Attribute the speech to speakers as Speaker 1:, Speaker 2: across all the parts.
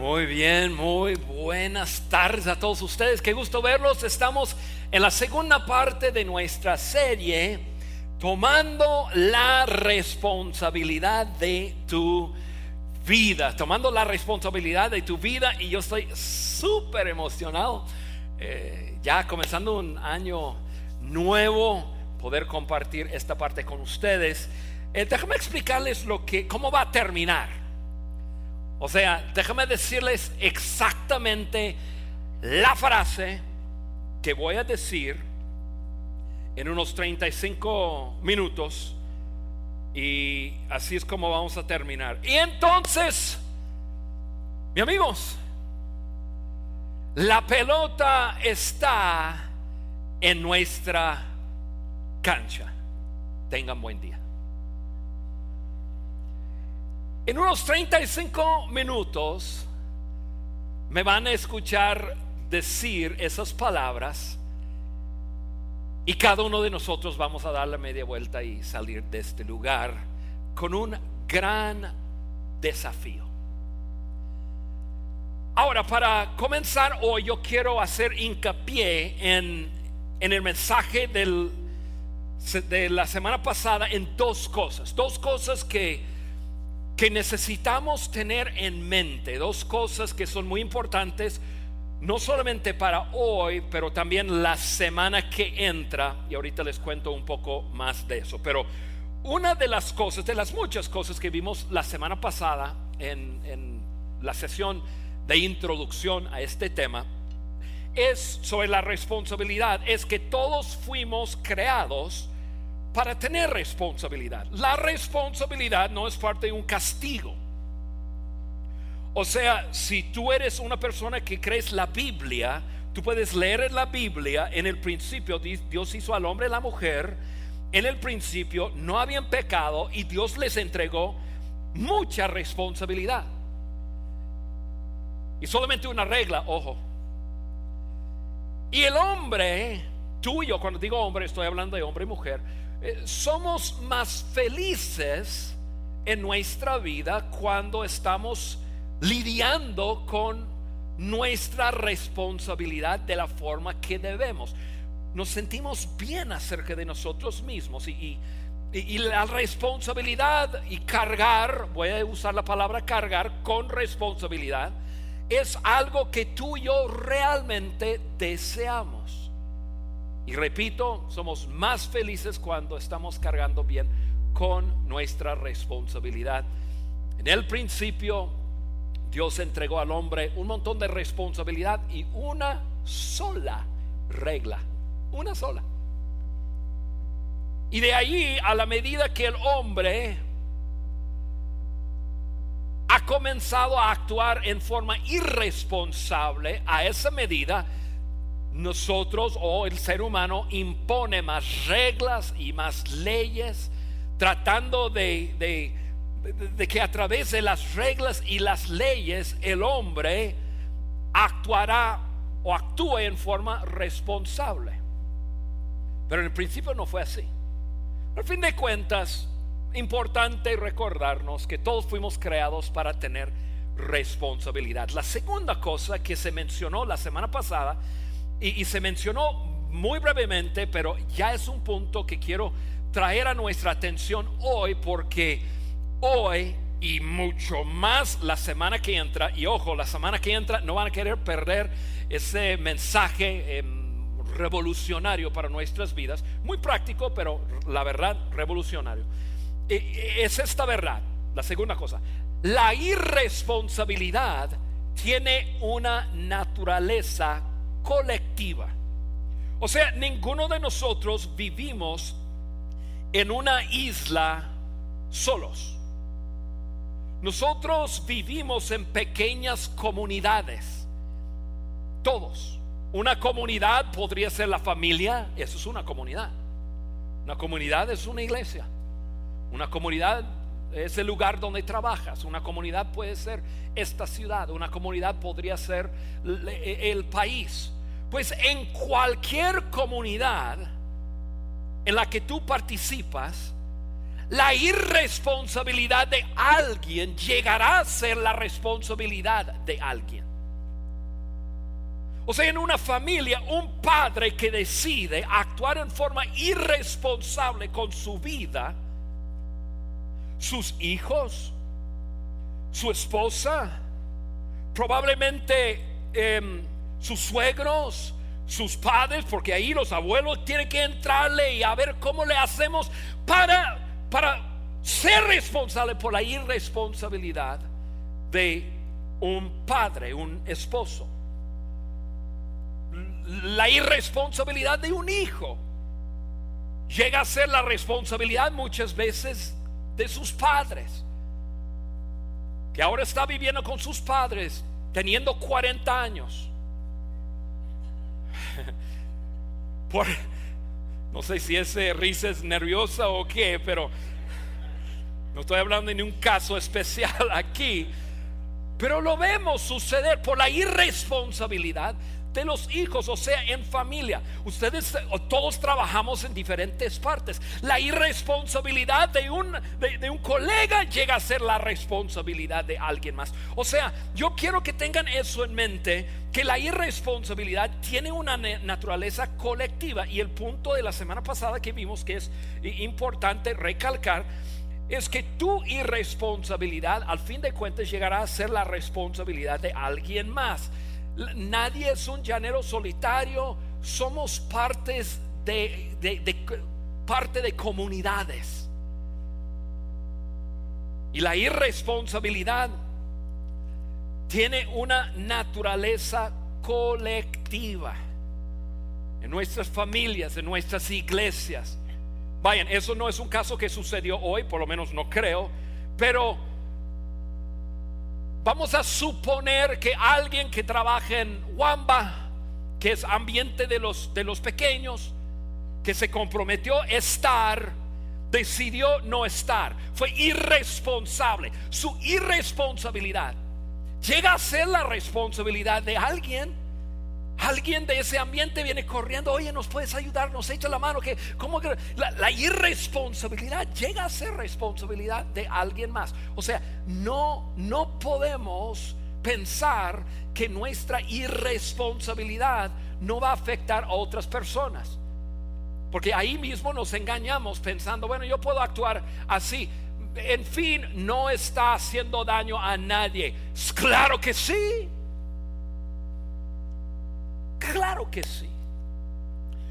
Speaker 1: Muy bien, muy buenas tardes a todos ustedes. Qué gusto verlos. Estamos en la segunda parte de nuestra serie, tomando la responsabilidad de tu vida, tomando la responsabilidad de tu vida. Y yo estoy súper emocionado, eh, ya comenzando un año nuevo, poder compartir esta parte con ustedes. Eh, déjame explicarles lo que, cómo va a terminar. O sea, déjame decirles exactamente la frase que voy a decir en unos 35 minutos y así es como vamos a terminar. Y entonces, mi amigos, la pelota está en nuestra cancha. Tengan buen día. En unos 35 minutos me van a escuchar decir esas palabras y cada uno de nosotros vamos a dar la media vuelta y salir de este lugar con un gran desafío. Ahora, para comenzar hoy, yo quiero hacer hincapié en, en el mensaje del, de la semana pasada en dos cosas, dos cosas que que necesitamos tener en mente, dos cosas que son muy importantes, no solamente para hoy, pero también la semana que entra, y ahorita les cuento un poco más de eso, pero una de las cosas, de las muchas cosas que vimos la semana pasada en, en la sesión de introducción a este tema, es sobre la responsabilidad, es que todos fuimos creados para tener responsabilidad. La responsabilidad no es parte de un castigo. O sea, si tú eres una persona que crees la Biblia, tú puedes leer la Biblia, en el principio Dios hizo al hombre y la mujer, en el principio no habían pecado y Dios les entregó mucha responsabilidad. Y solamente una regla, ojo. Y el hombre, tuyo, cuando digo hombre, estoy hablando de hombre y mujer, somos más felices en nuestra vida cuando estamos lidiando con nuestra responsabilidad de la forma que debemos. Nos sentimos bien acerca de nosotros mismos y, y, la responsabilidad y cargar, voy a usar la palabra cargar con responsabilidad, es algo que tú y yo realmente deseamos. Y repito, somos más felices cuando estamos cargando bien con nuestra responsabilidad. En el principio, Dios entregó al hombre un montón de responsabilidad y una sola regla, una sola. Y de ahí, a la medida que el hombre ha comenzado a actuar en forma irresponsable, a esa medida, nosotros o el ser humano impone más reglas y más leyes, tratando de, de, que a través de las reglas y las leyes el hombre actuará o actúe en forma responsable. Pero en el principio no fue así. Al fin de cuentas, importante recordarnos que todos fuimos creados para tener responsabilidad. La segunda cosa que se mencionó la semana pasada y, se mencionó muy brevemente, pero ya es un punto que quiero traer a nuestra atención hoy porque hoy y mucho más la semana que entra, y ojo, la semana que entra no van a querer perder ese mensaje em, revolucionario para nuestras vidas, muy práctico, pero la verdad revolucionario. es esta verdad, la segunda cosa, la irresponsabilidad tiene una naturaleza colectiva. O sea, ninguno de nosotros vivimos en una isla solos. Nosotros vivimos en pequeñas comunidades. Todos. Una comunidad podría ser la familia, eso es una comunidad. Una comunidad es una iglesia. Una comunidad es el lugar donde trabajas. Una comunidad puede ser esta ciudad. Una comunidad podría ser el país. Pues en cualquier comunidad en la que tú participas, la irresponsabilidad de alguien llegará a ser la responsabilidad de alguien. O sea, en una familia, un padre que decide actuar en forma irresponsable con su vida, sus hijos, su esposa, probablemente em, sus suegros, sus padres, porque ahí los abuelos tienen que entrarle y a ver cómo le hacemos para, para ser responsable por la irresponsabilidad de un padre, un esposo. La irresponsabilidad de un hijo llega a ser la responsabilidad muchas veces de sus padres, que ahora está viviendo con sus padres teniendo 40 años Por, no sé si ese risa es nerviosa o qué, pero no estoy hablando de un caso especial aquí. Pero lo vemos suceder por la irresponsabilidad de los hijos, o sea, en familia. Ustedes todos trabajamos en diferentes partes. La irresponsabilidad de un, de, un colega llega a ser la responsabilidad de alguien más. O sea, yo quiero que tengan eso en mente, que la irresponsabilidad tiene una naturaleza colectiva. Y el punto de la semana pasada que vimos que es importante recalcar es que tu irresponsabilidad al fin de cuentas llegará a ser la responsabilidad de alguien más. Nadie es un llanero solitario, somos partes de, parte de comunidades. Y la irresponsabilidad tiene una naturaleza colectiva en nuestras familias, en nuestras iglesias. Vayan, eso no es un caso que sucedió hoy, por lo menos no creo, pero Vamos a suponer que alguien que trabaja en Wamba, que es ambiente de los, de los pequeños, que se comprometió estar, decidió no estar. Fue irresponsable. Su irresponsabilidad llega a ser la responsabilidad de alguien Alguien de ese ambiente viene corriendo, oye, nos puedes ayudar, nos echa la mano, que como que la, irresponsabilidad llega a ser responsabilidad de alguien más. O sea, no, no podemos pensar que nuestra irresponsabilidad no va a afectar a otras personas. Porque ahí mismo nos engañamos pensando, bueno, yo puedo actuar así. En fin, no está haciendo daño a nadie. Claro que sí. Claro que sí.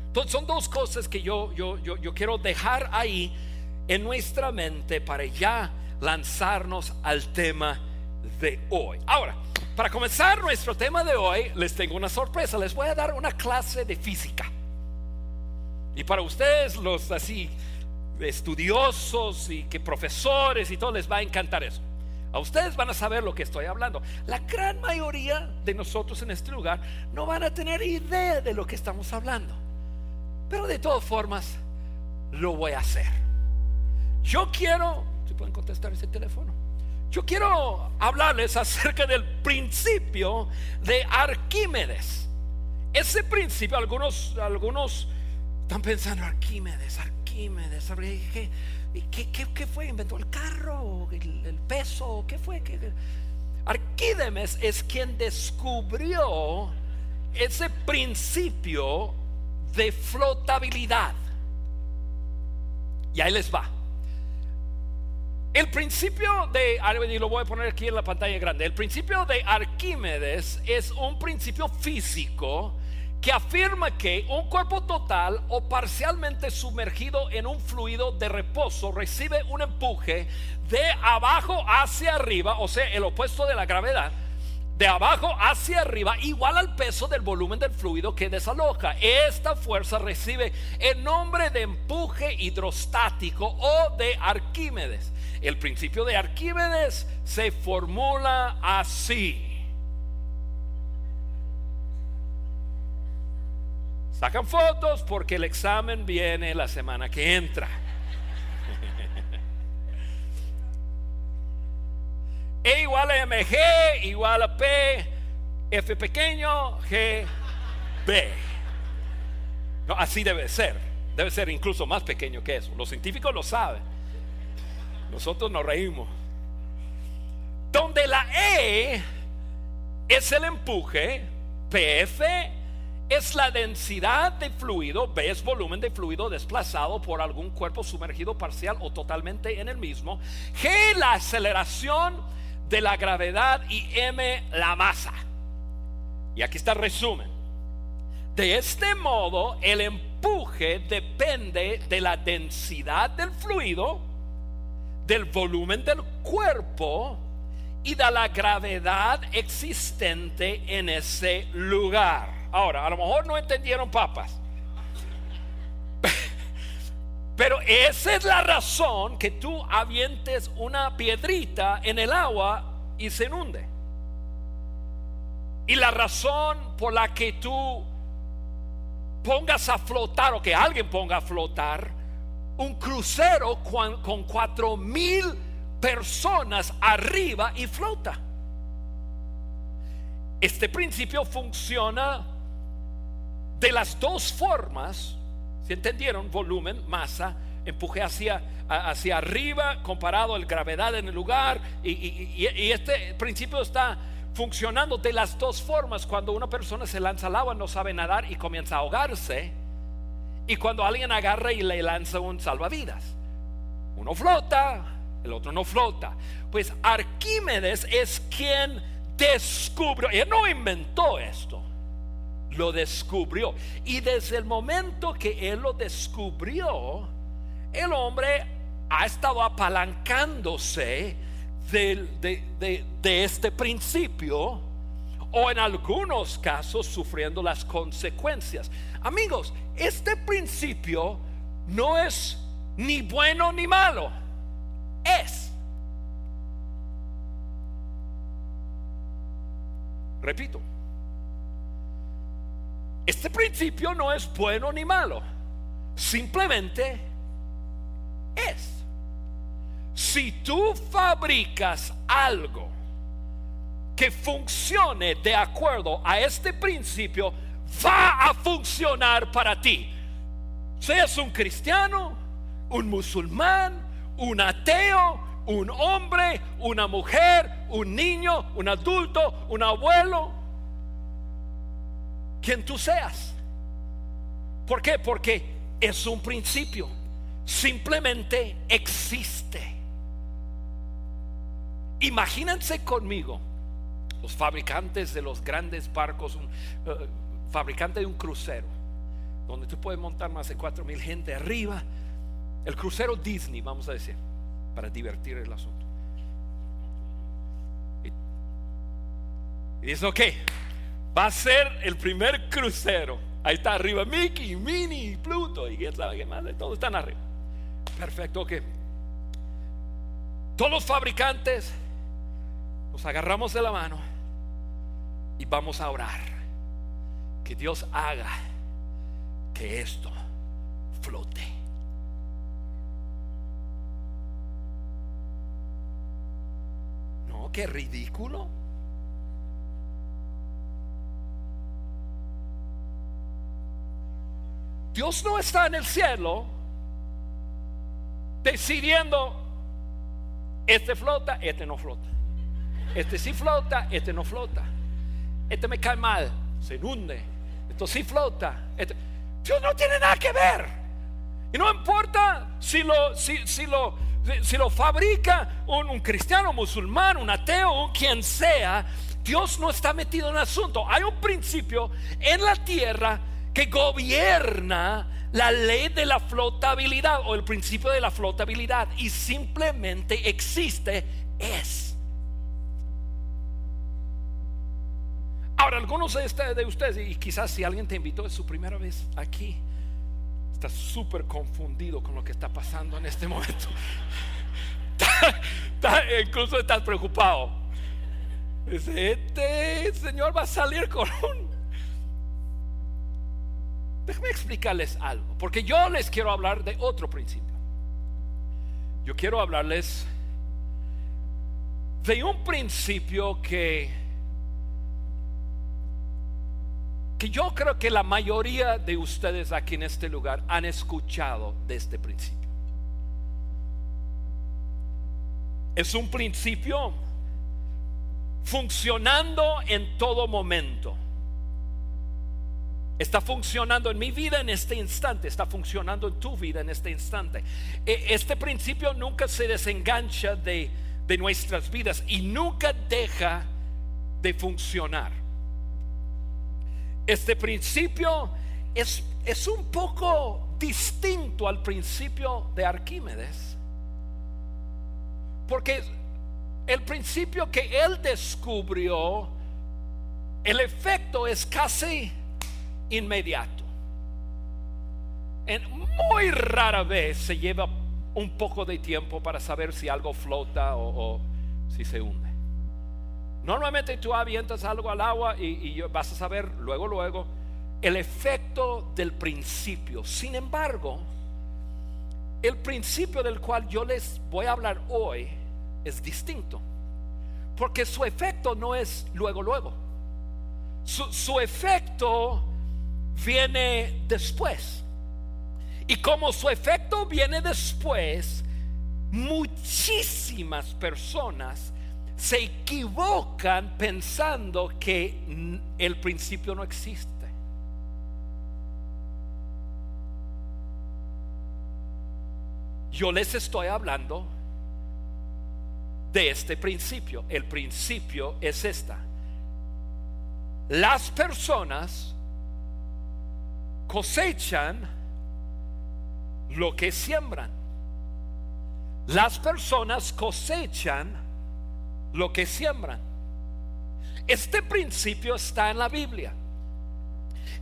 Speaker 1: Entonces son dos cosas que yo, yo, yo, yo quiero dejar ahí en nuestra mente para ya lanzarnos al tema de hoy. Ahora, para comenzar nuestro tema de hoy, les tengo una sorpresa. Les voy a dar una clase de física. Y para ustedes, los así estudiosos y que profesores y todo, les va a encantar eso. A ustedes van a saber lo que estoy hablando. La gran mayoría de nosotros en este lugar no van a tener idea de lo que estamos hablando. Pero de todas formas, lo voy a hacer. Yo quiero, si pueden contestar ese teléfono, yo quiero hablarles acerca del principio de Arquímedes. Ese principio, algunos, algunos están pensando, Arquímedes, Arquímedes, Arquímedes ¿Y qué, qué, fue? ¿Inventó el carro? ¿El, peso? ¿Qué fue? Arquídemes es quien descubrió ese principio de flotabilidad. Y ahí les va. El principio de, y lo voy a poner aquí en la pantalla grande, el principio de Arquímedes es un principio físico que afirma que un cuerpo total o parcialmente sumergido en un fluido de reposo recibe un empuje de abajo hacia arriba, o sea, el opuesto de la gravedad, de abajo hacia arriba, igual al peso del volumen del fluido que desaloja. Esta fuerza recibe el nombre de empuje hidrostático o de Arquímedes. El principio de Arquímedes se formula así. Sacan fotos porque el examen viene la semana que entra. E igual a mg igual a P, F pequeño, G, B. No, así debe ser. Debe ser incluso más pequeño que eso. Los científicos lo saben. Nosotros nos reímos. Donde la E es el empuje, PF es la densidad de fluido, B es volumen de fluido desplazado por algún cuerpo sumergido parcial o totalmente en el mismo, G la aceleración de la gravedad y M la masa. Y aquí está el resumen. De este modo, el empuje depende de la densidad del fluido, del volumen del cuerpo y de la gravedad existente en ese lugar. Ahora, a lo mejor no entendieron papas. Pero esa es la razón que tú avientes una piedrita en el agua y se inunde. Y la razón por la que tú pongas a flotar o que alguien ponga a flotar un crucero con cuatro mil personas arriba y flota. Este principio funciona de las dos formas, si entendieron, volumen, masa, empuje hacia, hacia arriba comparado a la gravedad en el lugar. Y, este principio está funcionando de las dos formas. Cuando una persona se lanza al agua, no sabe nadar y comienza a ahogarse. Y cuando alguien agarra y le lanza un salvavidas. Uno flota, el otro no flota. Pues Arquímedes es quien descubrió, él no inventó esto lo descubrió. Y desde el momento que él lo descubrió, el hombre ha estado apalancándose de, de, este principio o en algunos casos sufriendo las consecuencias. Amigos, este principio no es ni bueno ni malo, es. Repito, este principio no es bueno ni malo, simplemente es. Si tú fabricas algo que funcione de acuerdo a este principio, va a funcionar para ti. Seas un cristiano, un musulmán, un ateo, un hombre, una mujer, un niño, un adulto, un abuelo, quien tú seas. ¿Por qué? Porque es un principio. Simplemente existe. Imagínense conmigo los fabricantes de los grandes barcos, un eh, fabricante de un crucero, donde tú puedes montar más de cuatro mil gente arriba. El crucero Disney, vamos a decir, para divertir el asunto. Y, dice, ok, va a ser el primer crucero. Ahí está arriba Mickey, Minnie, Pluto y quién sabe qué más. Todos están arriba. Perfecto, ok. Todos los fabricantes nos agarramos de la mano y vamos a orar. Que Dios haga que esto flote. Qué ridículo. Dios no está en el cielo decidiendo, este flota, este no flota. Este sí flota, este no flota. Este me cae mal, se inunde. Esto sí flota. Este... Dios no tiene nada que ver. Y no importa si lo, si, si lo, si lo fabrica un, un cristiano, musulmán, un ateo, un quien sea. Dios no está metido en el asunto. Hay un principio en la tierra que gobierna la ley de la flotabilidad o el principio de la flotabilidad y simplemente existe, es. Ahora, algunos de, de ustedes, y quizás si alguien te invitó es su primera vez aquí, estás súper confundido con lo que está pasando en este momento. incluso estás preocupado. Este señor va a salir con un Déjenme explicarles algo, porque yo les quiero hablar de otro principio. Yo quiero hablarles de un principio que que yo creo que la mayoría de ustedes aquí en este lugar han escuchado de este principio. es un principio funcionando en todo momento. Está funcionando en mi vida en este instante, está funcionando en tu vida en este instante. E, este principio nunca se desengancha de, de nuestras vidas y nunca deja de funcionar. Este principio es, es un poco distinto al principio de Arquímedes. Porque el principio que él descubrió, el efecto es casi inmediato. En muy rara vez se lleva un poco de tiempo para saber si algo flota o, si se hunde. Normalmente tú avientas algo al agua y, y vas a saber luego, luego el efecto del principio. Sin embargo, el principio del cual yo les voy a hablar hoy es distinto. Porque su efecto no es luego, luego. Su, su efecto viene después. Y como su efecto viene después, muchísimas personas se equivocan pensando que el principio no existe. Yo les estoy hablando de este principio. El principio es esta. Las personas cosechan lo que siembran. Las personas cosechan lo que siembran. Este principio está en la Biblia.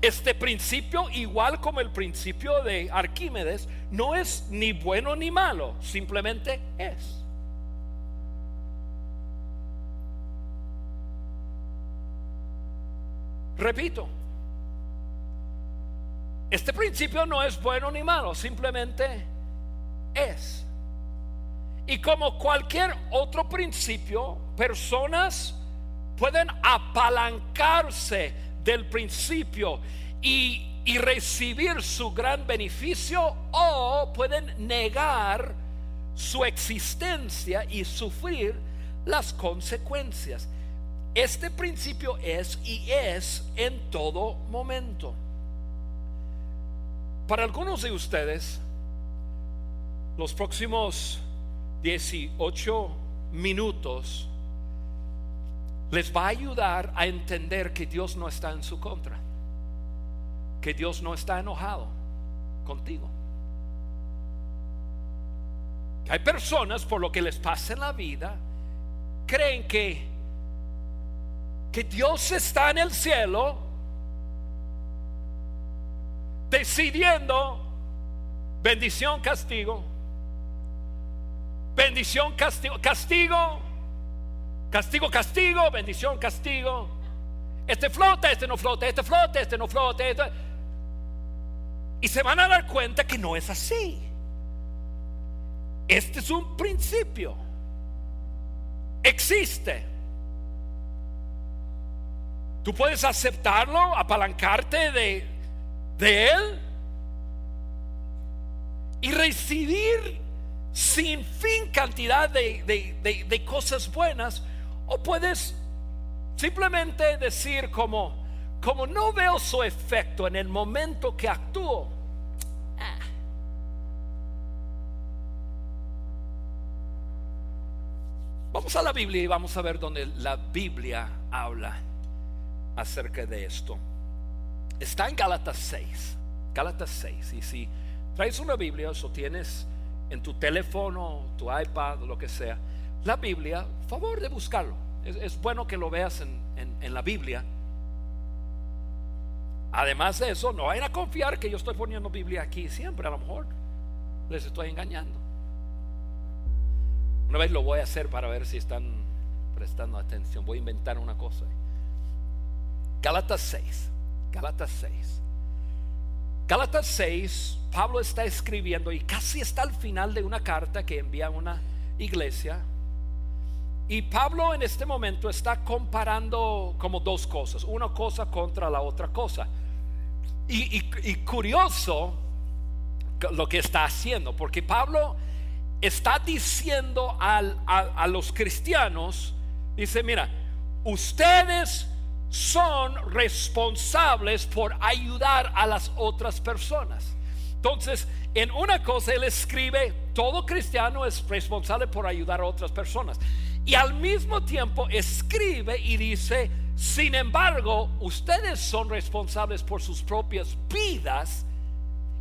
Speaker 1: Este principio, igual como el principio de Arquímedes, no es ni bueno ni malo, simplemente es. Repito, este principio no es bueno ni malo, simplemente es. Y como cualquier otro principio, personas pueden apalancarse del principio y, recibir su gran beneficio o pueden negar su existencia y sufrir las consecuencias. Este principio es y es en todo momento. Para algunos de ustedes, los próximos 18 minutos les va a ayudar a entender que Dios no está en su contra, que Dios no está enojado contigo. Hay personas por lo que les pasa en la vida, creen que que Dios está en el cielo decidiendo bendición, castigo, bendición, castigo, castigo, castigo, castigo, bendición, castigo. Este flota, este no flota, este flota, este no flota. Este... Y se van a dar cuenta que no es así. Este es un principio. Existe. Tú puedes aceptarlo, apalancarte de, de Él y recibir sin fin cantidad de, de, cosas buenas. O puedes simplemente decir como, como no veo su efecto en el momento que actúo. Ah. Vamos a la Biblia y vamos a ver donde la Biblia habla acerca de esto. Está en Gálatas 6. Gálatas 6. Y si traes una Biblia o tienes en tu teléfono, tu iPad, lo que sea, la Biblia, favor de buscarlo. Es, bueno que lo veas en, en, la Biblia. Además de eso, no vayan a confiar que yo estoy poniendo Biblia aquí siempre. A lo mejor les estoy engañando. Una vez lo voy a hacer para ver si están prestando atención. Voy a inventar una cosa. Gálatas 6. Gálatas 6. Gálatas 6, Pablo está escribiendo y casi está al final de una carta que envía a una iglesia. Y Pablo en este momento está comparando como dos cosas, una cosa contra la otra cosa. Y, curioso lo que está haciendo, porque Pablo está diciendo a, a los cristianos, dice, mira, ustedes son responsables por ayudar a las otras personas. Entonces, en una cosa él escribe, todo cristiano es responsable por ayudar a otras personas. Y al mismo tiempo escribe y dice, sin embargo, ustedes son responsables por sus propias vidas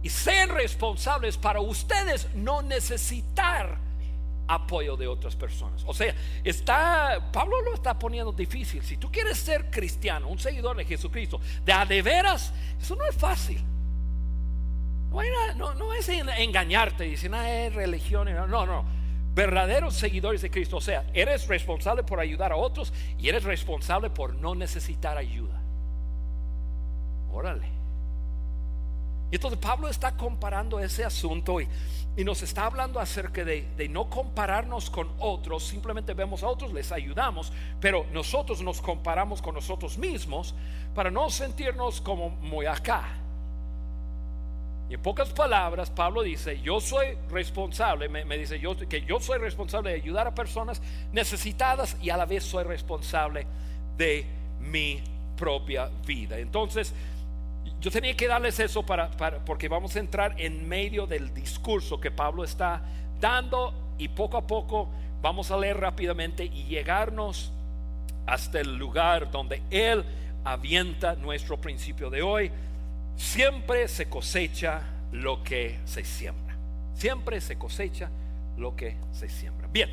Speaker 1: y sean responsables para ustedes no necesitar apoyo de otras personas. O sea, está Pablo lo está poniendo difícil. Si tú quieres ser cristiano, un seguidor de Jesucristo, de a de veras, eso no es fácil. No, es en- engañarte diciendo, ah, es religión. No, no. Verdaderos seguidores de Cristo. O sea, eres responsable por ayudar a otros y eres responsable por no necesitar ayuda. Órale. Y entonces Pablo está comparando ese asunto y, y nos está hablando acerca de, de no compararnos con otros, simplemente vemos a otros, les ayudamos, pero nosotros nos comparamos con nosotros mismos para no sentirnos como muy acá. Y en pocas palabras, Pablo dice, yo soy responsable, me, me dice yo, que yo soy responsable de ayudar a personas necesitadas y a la vez soy responsable de mi propia vida. Entonces, yo tenía que darles eso para, porque vamos a entrar en medio del discurso que Pablo está dando y poco a poco vamos a leer rápidamente y llegarnos hasta el lugar donde él avienta nuestro principio de hoy. Siempre se cosecha lo que se siembra. Siempre se cosecha lo que se siembra. Bien,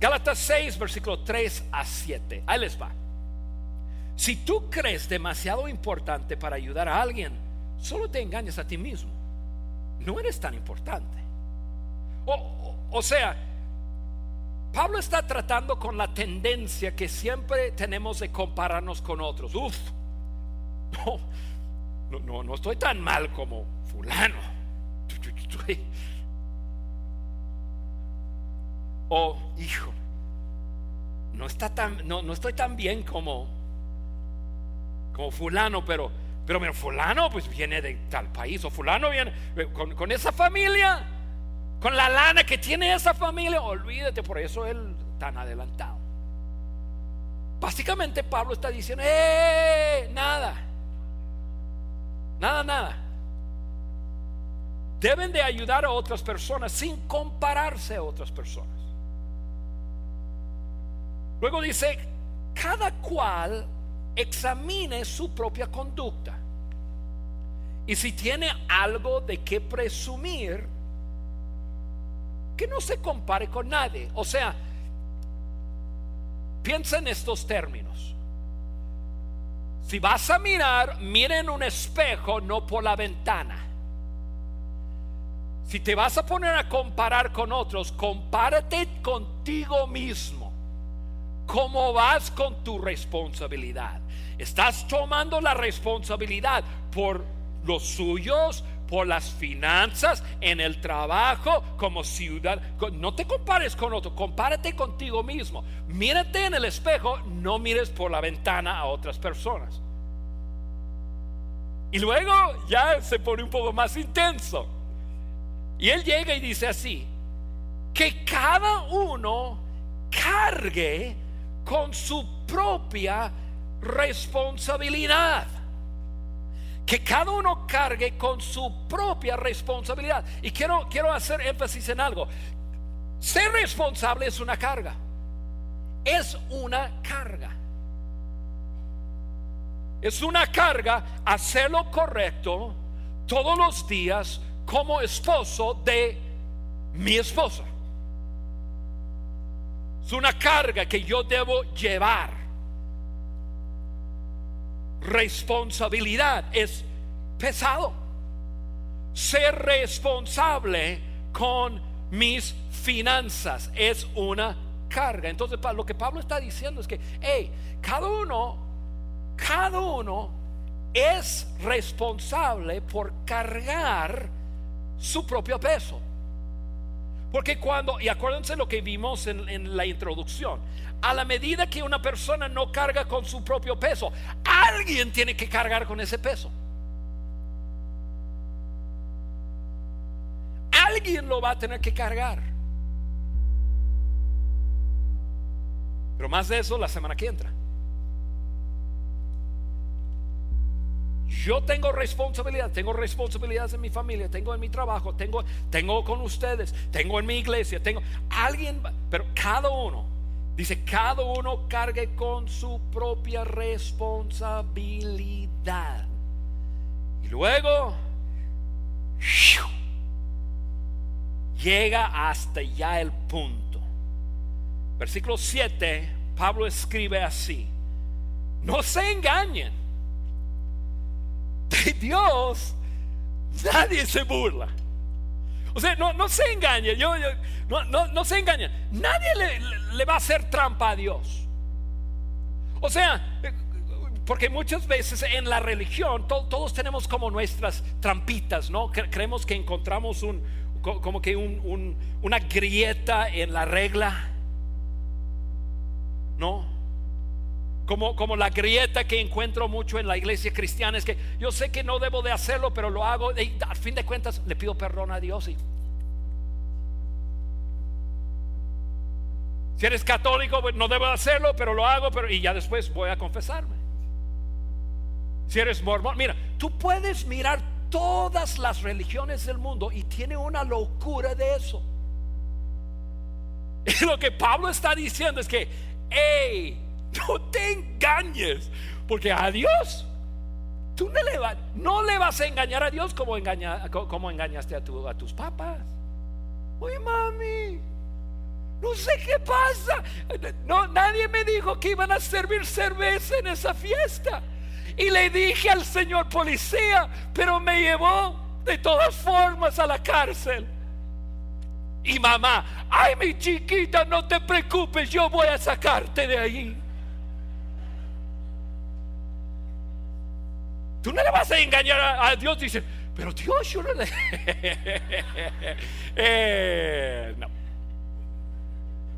Speaker 1: Gálatas 6, versículo 3 a 7. Ahí les va. Si tú crees demasiado importante para ayudar a alguien, solo te engañas a ti mismo. No eres tan importante. O, o- sea, Pablo está tratando con la tendencia que siempre tenemos de compararnos con otros. Uf, no, no, no, estoy tan mal como fulano. O hijo, no está tan, no, no estoy tan bien como fulano, pero pero mira, fulano pues viene de tal país o fulano viene eh, con, con esa familia, con la lana que tiene esa familia, olvídate, por eso él tan adelantado. Básicamente Pablo está diciendo, ¡eh! Nada. Nada, nada. Deben de ayudar a otras personas sin compararse a otras personas. Luego dice, cada cual examine su propia conducta. Y si tiene algo de qué presumir, que no se compare con nadie. O sea, piensa en estos términos. Si vas a mirar, mira en un espejo, no por la ventana. Si te vas a poner a comparar con otros, compárate contigo mismo. ¿Cómo vas con tu responsabilidad? ¿Estás tomando la responsabilidad por los suyos, por las finanzas, en el trabajo, como ciudad? No te compares con otro, compárate contigo mismo. Mírate en el espejo, no mires por la ventana a otras personas. Y luego ya se pone un poco más intenso. Y él llega y dice así, que cada uno cargue con su propia responsabilidad. Que cada uno cargue con su propia responsabilidad. Y quiero, quiero hacer énfasis en algo. Ser responsable es una carga. Es una carga. Es una carga hacer lo correcto todos los días como esposo de mi esposa. Es una carga que yo debo llevar. Responsabilidad es pesado. Ser responsable con mis finanzas es una carga. Entonces, lo que Pablo está diciendo es que, hey, cada uno, cada uno es responsable por cargar su propio peso. Porque cuando, y acuérdense lo que vimos en, en, la introducción, a la medida que una persona no carga con su propio peso, alguien tiene que cargar con ese peso. Alguien lo va a tener que cargar. Pero más de eso la semana que entra. Yo tengo responsabilidad, tengo responsabilidades en mi familia, tengo en mi trabajo, tengo, tengo con ustedes, tengo en mi iglesia, tengo alguien, pero cada uno, dice, cada uno cargue con su propia responsabilidad. Y luego llega hasta ya el punto. Versículo 7, Pablo escribe así, no se engañen de Dios nadie se burla. O sea, no, no se engañe, yo, no, no, no, se engañe. Nadie le, va a hacer trampa a Dios. O sea, porque muchas veces en la religión todos tenemos como nuestras trampitas, ¿no? Creemos que encontramos un, como que un, una grieta en la regla, ¿no? Como, como la grieta que encuentro mucho en la iglesia cristiana es que yo sé que no debo de hacerlo, pero lo hago y al fin de cuentas le pido perdón a Dios y Si eres católico, pues, no debo hacerlo, pero lo hago, pero y ya después voy a confesarme. Si eres mormón, mira, tú puedes mirar todas las religiones del mundo y tiene una locura de eso. Y lo que Pablo está diciendo es que, hey, no te engañes, porque a Dios tú no le, vas a engañar a Dios como, engaña, como engañaste a, a tus papás. Oye, mami, no sé qué pasa. No, nadie me dijo que iban a servir cerveza en esa fiesta. Y le dije al señor policía, pero me llevó de todas formas a la cárcel. Y mamá, ay mi chiquita, no te preocupes, yo voy a sacarte de ahí. Tú no le vas a engañar a, Dios. Dice, pero Dios, yo no le. Eh, no.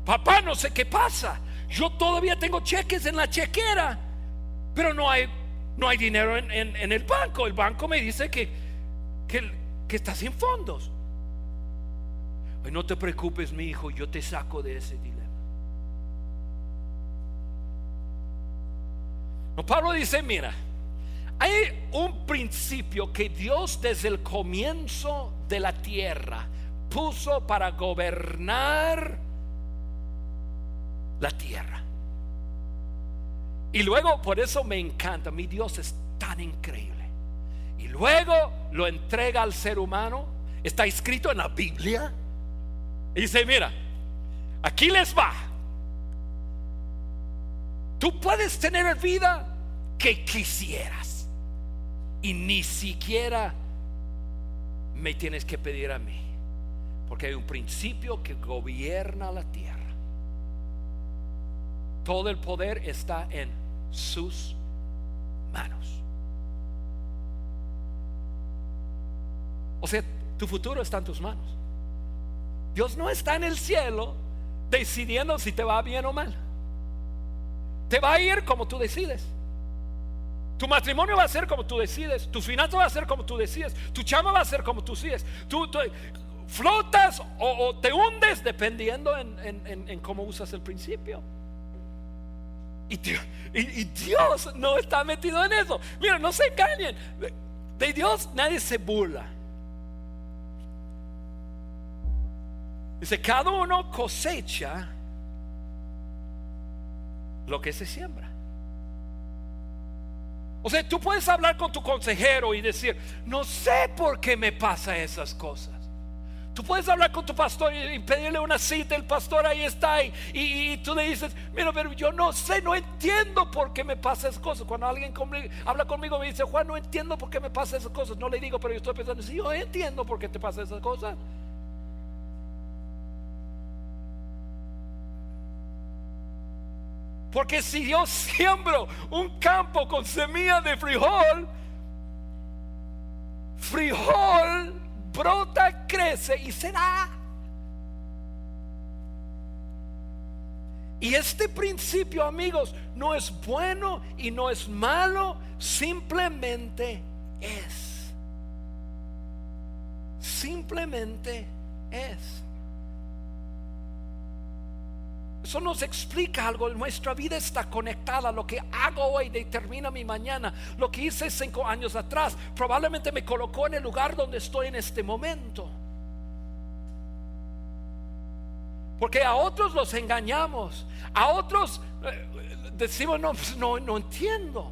Speaker 1: Papá, no sé qué pasa. Yo todavía tengo cheques en la chequera, pero no hay, no hay dinero en, el banco. El banco me dice que, que, que está sin fondos. no te preocupes, mi hijo, yo te saco de ese dilema. No, Pablo dice, mira, hay un principio que Dios desde el comienzo de la tierra puso para gobernar la tierra. Y luego, por eso me encanta, mi Dios es tan increíble. Y luego lo entrega al ser humano. Está escrito en la Biblia. Y dice, mira, aquí les va. Tú puedes tener vida que quisieras y ni siquiera me tienes que pedir a mí, porque hay un principio que gobierna la tierra. Todo el poder está en sus manos. O sea, tu futuro está en tus manos. Dios no está en el cielo decidiendo si te va bien o mal. Te va a ir como tú decides. Tu matrimonio va a ser como tú decides. Tu finanzas va a ser como tú decides. Tu chama va a ser como tú decides. Tú, flotas o, te hundes dependiendo en, cómo usas el principio. Y Dios, no está metido en eso. Mira, no se engañen. De Dios nadie se burla. Dice, cada uno cosecha lo que se siembra. O sea, tú puedes hablar con tu consejero y decir, no sé por qué me pasa esas cosas. Tú puedes hablar con tu pastor y pedirle una cita, el pastor ahí está y, y, tú le dices, mira, pero yo no sé, no entiendo por qué me pasa esas cosas. Cuando alguien habla conmigo me dice, Juan, no entiendo por qué me pasa esas cosas. No le digo, pero yo estoy pensando, sí, yo entiendo por qué te pasa esas cosas. Porque si yo siembro un campo con semilla de frijol, frijol brota, crece y será. Y este principio, amigos, no es bueno y no es malo, simplemente es. Simplemente es. Eso nos explica algo. Nuestra vida está conectada. Lo que hago hoy determina mi mañana. Lo que hice cinco años atrás probablemente me colocó en el lugar donde estoy en este momento. Porque a otros los engañamos. A otros eh, decimos, no, pues, no, no entiendo.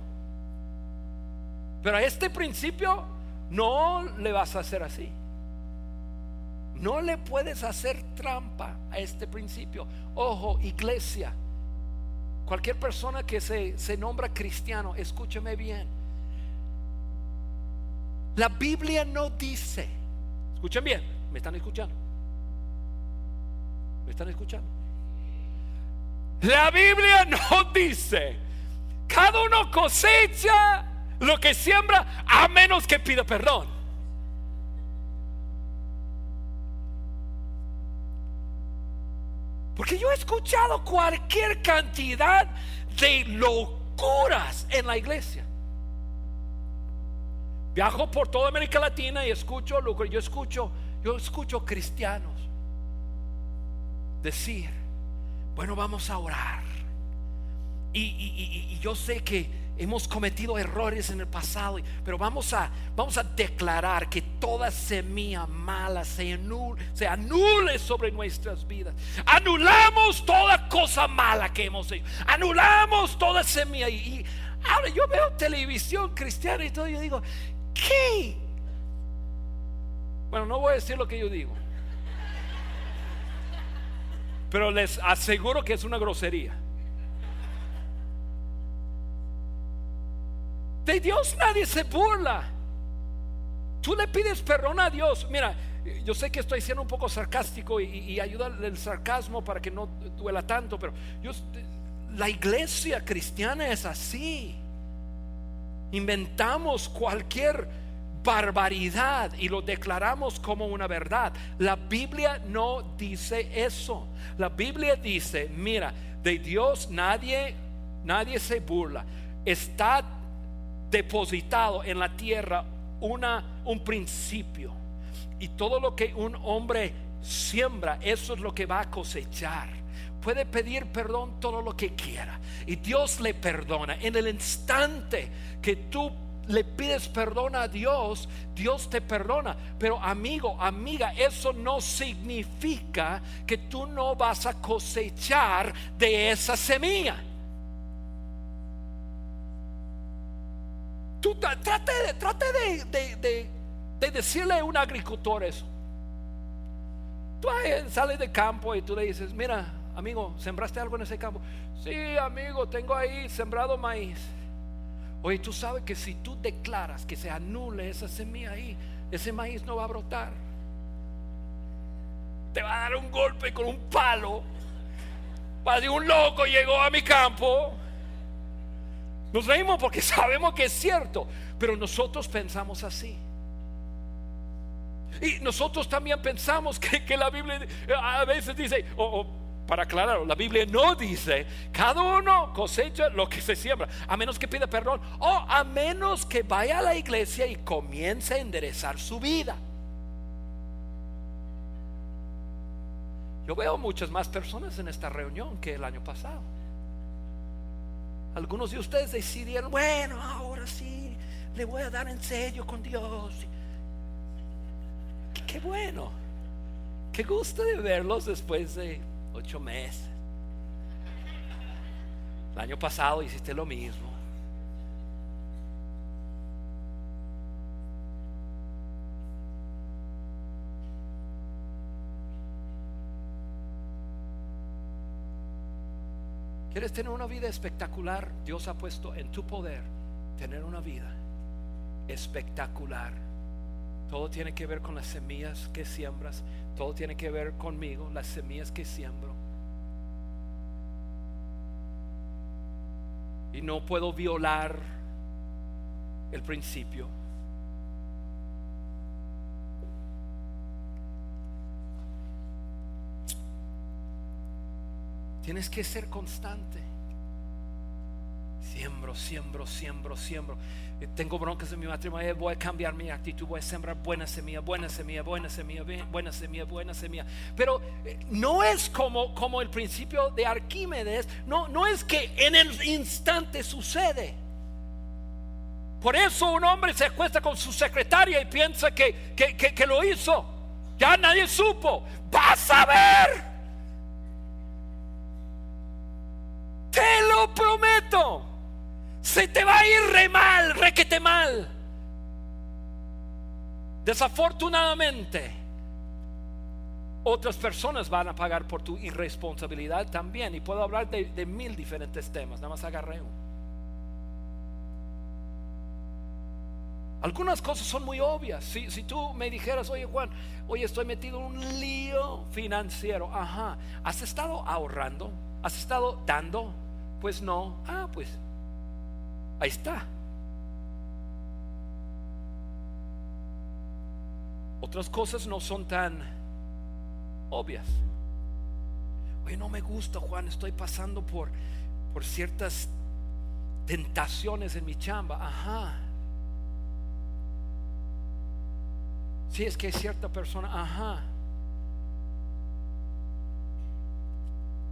Speaker 1: Pero a este principio no le vas a hacer así. No le puedes hacer trampa a este principio. Ojo, iglesia. Cualquier persona que se, se nombra cristiano, escúcheme bien. La Biblia no dice, escuchen bien, ¿me están escuchando? ¿Me están escuchando? La Biblia no dice, cada uno cosecha lo que siembra a menos que pida perdón. Porque yo he escuchado cualquier cantidad de locuras en la iglesia. Viajo por toda América Latina y escucho lo que yo escucho. Yo escucho cristianos decir, bueno, vamos a orar. Y, yo sé que hemos cometido errores en el pasado, pero vamos a, vamos a declarar que toda semilla mala se anule, se anule sobre nuestras vidas. Anulamos toda cosa mala que hemos hecho. Anulamos toda semilla. Y, y ahora yo veo televisión cristiana y todo, y yo digo, ¿qué? Bueno, no voy a decir lo que yo digo. Pero les aseguro que es una grosería. De Dios nadie se burla. Tú le pides perdón a Dios. Mira, yo sé que estoy siendo un poco sarcástico y, ayuda el sarcasmo para que no duela tanto, pero la iglesia cristiana es así. Inventamos cualquier barbaridad y lo declaramos como una verdad. La Biblia no dice eso. La Biblia dice, mira, de Dios nadie nadie se burla. Está depositado en la tierra una un principio y todo lo que un hombre siembra, eso es lo que va a cosechar. Puede pedir perdón todo lo que quiera y Dios le perdona. En el instante que tú le pides perdón a Dios, Dios te perdona. Pero amigo, amiga, eso no significa que tú no vas a cosechar de esa semilla. Tú trate, trate de, de, decirle a un agricultor eso. Tú sales de campo y tú le dices, mira, amigo, ¿sembraste algo en ese campo? Sí, amigo, tengo ahí sembrado maíz. Oye, tú sabes que si tú declaras que se anule esa semilla ahí, ese maíz no va a brotar. Te va a dar un golpe con un palo. Va a un loco llegó a mi campo. Nos reímos porque sabemos que es cierto, pero nosotros pensamos así. Y nosotros también pensamos que, la Biblia a veces dice, para aclararlo, la Biblia no dice, cada uno cosecha lo que se siembra, a menos que pida perdón, o a menos que vaya a la iglesia y comience a enderezar su vida. Yo veo muchas más personas en esta reunión que el año pasado. Algunos de ustedes decidieron, bueno, ahora sí, le voy a dar en serio con Dios. Qué bueno. Qué gusto de verlos después de ocho meses. El año pasado hiciste lo mismo. ¿Quieres tener una vida espectacular? Dios ha puesto en tu poder tener una vida espectacular. Todo tiene que ver con las semillas que siembras. Todo tiene que ver conmigo, las semillas que siembro. Y no puedo violar el principio. Tienes que ser constante. Siembro, siembro, siembro, siembro. Eh, Tengo broncas en mi matrimonio, eh, voy a cambiar mi actitud, voy a sembrar buena semilla, buena semilla, buena semilla, buena semilla, buena semilla. Pero eh, no es como, como el principio de Arquímedes, no, no es que en el instante sucede. Por eso un hombre se acuesta con su secretaria y piensa que, que, que- que lo hizo. Ya nadie supo. Vas a ver. Prometo. Se te va a ir re mal, requete mal. Desafortunadamente, otras personas van a pagar por tu irresponsabilidad también. Y puedo hablar de, mil diferentes temas. Nada más agarré uno. Algunas cosas son muy obvias. Si, si tú me dijeras, oye Juan, oye estoy metido en un lío financiero, ajá, ¿has estado ahorrando? ¿Has estado dando? Pues no. Ah, pues ahí está. Otras cosas no son tan obvias. Oye, no me gusta, Juan, estoy pasando por, por ciertas tentaciones en mi chamba. Ajá. Si es que hay cierta persona, ajá.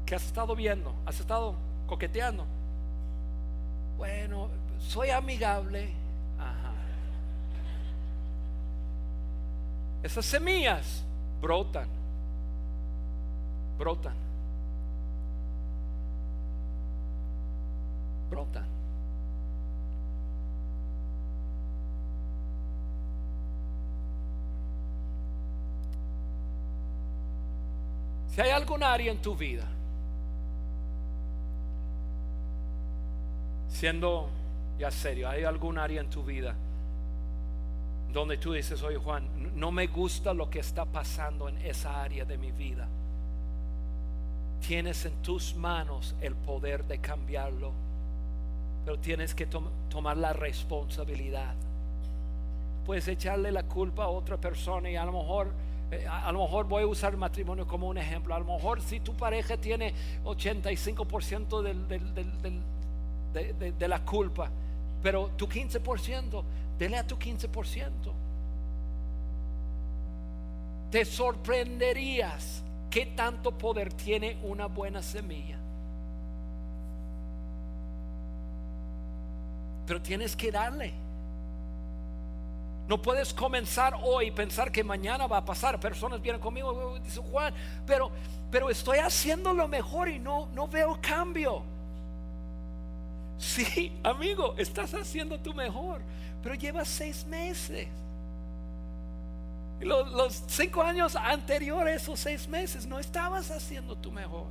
Speaker 1: ¿Qué has estado viendo? ¿Has estado coqueteando? Bueno, soy amigable. Ajá. Esas semillas brotan. Brotan. Brotan. Si hay algún área en tu vida, siendo ya serio, hay algún área en tu vida donde tú dices, oye Juan, no me gusta lo que está pasando en esa área de mi vida. Tienes en tus manos el poder de cambiarlo, pero tienes que tom- tomar la responsabilidad. Puedes echarle la culpa a otra persona y a lo mejor eh, a lo mejor voy a usar el matrimonio como un ejemplo. A lo mejor si tu pareja tiene 85% del, del- del- del- de, de- la culpa, pero tu 15%, dele a tu 15%. Te sorprenderías qué tanto poder tiene una buena semilla. Pero tienes que darle. No puedes comenzar hoy y pensar que mañana va a pasar. Personas vienen conmigo y dicen, Juan, pero, pero estoy haciendo lo mejor y no, no veo cambio. Sí, amigo, estás haciendo tu mejor, pero llevas seis meses. Los, los cinco años anteriores, esos seis meses, no estabas haciendo tu mejor.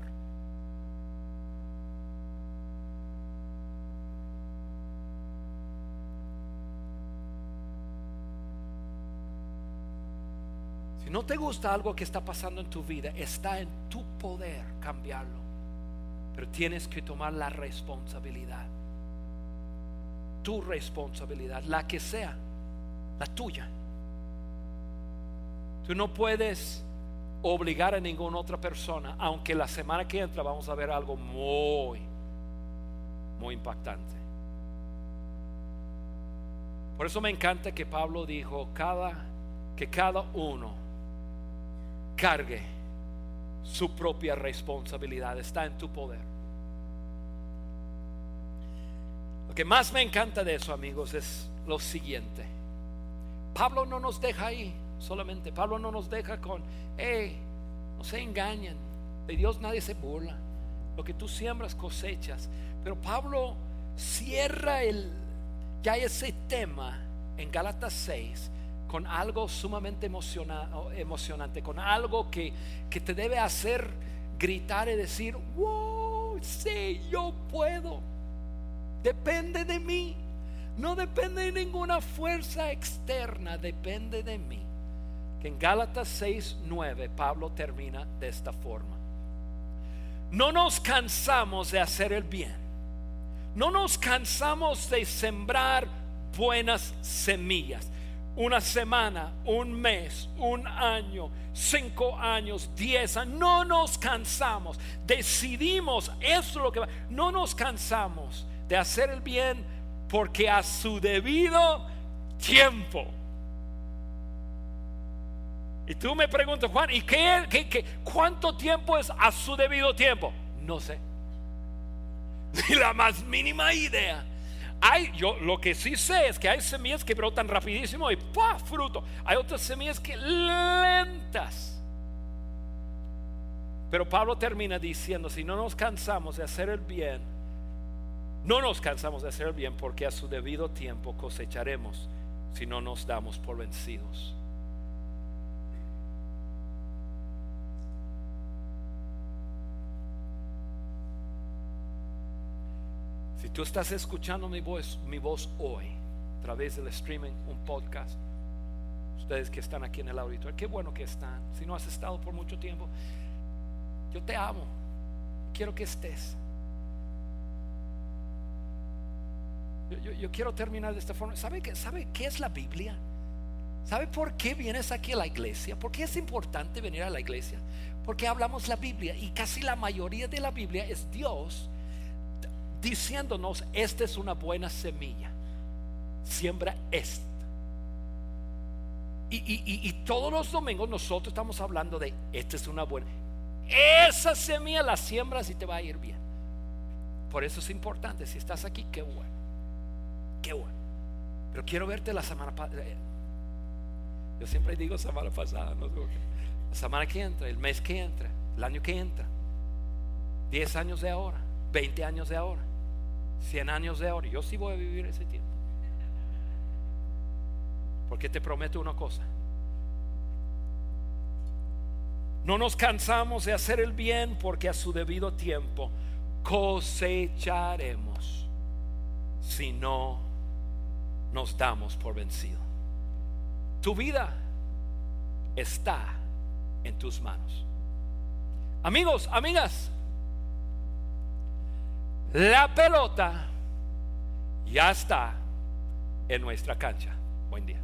Speaker 1: Si no te gusta algo que está pasando en tu vida, está en tu poder cambiarlo. Pero tienes que tomar la responsabilidad. Tu responsabilidad, la que sea, la tuya. Tú no puedes obligar a ninguna otra persona, aunque la semana que entra vamos a ver algo muy, muy impactante. Por eso me encanta que Pablo dijo, cada, que cada uno cargue su propia responsabilidad, está en tu poder. Lo que más me encanta de eso, amigos, es lo siguiente. Pablo no nos deja ahí solamente. Pablo no nos deja con, hey, no se engañen. De Dios nadie se burla. Lo que tú siembras cosechas. Pero Pablo cierra el, ya ese tema en Gálatas 6 con algo sumamente emociona- emocionante, con algo que, que te debe hacer gritar y decir, wow, sí, yo puedo. Depende de mí. No depende de ninguna fuerza externa, depende de mí. Que en Gálatas 6, 9 Pablo termina de esta forma. No nos cansamos de hacer el bien. No nos cansamos de sembrar buenas semillas. Una semana, un mes, un año, cinco años, diez años. No nos cansamos. Decidimos, eso es lo que va. No nos cansamos de hacer el bien porque a su debido tiempo. Y tú me preguntas, Juan, ¿y qué, qué, qué, cuánto tiempo es a su debido tiempo? No sé. Ni la más mínima idea. Hay, yo lo que sí sé es que hay semillas que brotan rapidísimo y ¡pah! fruto. Hay otras semillas que lentas. Pero Pablo termina diciendo, si no nos cansamos de hacer el bien, no nos cansamos de hacer bien porque a su debido tiempo cosecharemos si no nos damos por vencidos. Si tú estás escuchando mi voz, mi voz hoy, a través del streaming, un podcast, ustedes que están aquí en el auditorio, qué bueno que están. Si no has estado por mucho tiempo, yo te amo. Quiero que estés. Yo, quiero terminar de esta forma. ¿Sabe qué, ¿Sabe qué es la Biblia? ¿Sabe por qué vienes aquí a la iglesia? ¿Por qué es importante venir a la iglesia? Porque hablamos la Biblia y casi la mayoría de la Biblia es Dios diciéndonos, esta es una buena semilla. Siembra esta. Y, y, todos los domingos nosotros estamos hablando de, esta es una buena. Esa semilla la siembras y te va a ir bien. Por eso es importante, si estás aquí, qué bueno. Qué bueno. Pero quiero verte la semana pasada. Eh, yo siempre digo semana pasada, no La semana que entra, el mes que entra, el año que entra. 10 años de ahora, 20 años de ahora, 100 años de ahora. Yo sí voy a vivir ese tiempo. Porque te prometo una cosa. No nos cansamos de hacer el bien porque a su debido tiempo cosecharemos si no nos damos por vencido. Tu vida está en tus manos. Amigos, amigas, la pelota ya está en nuestra cancha. Buen día.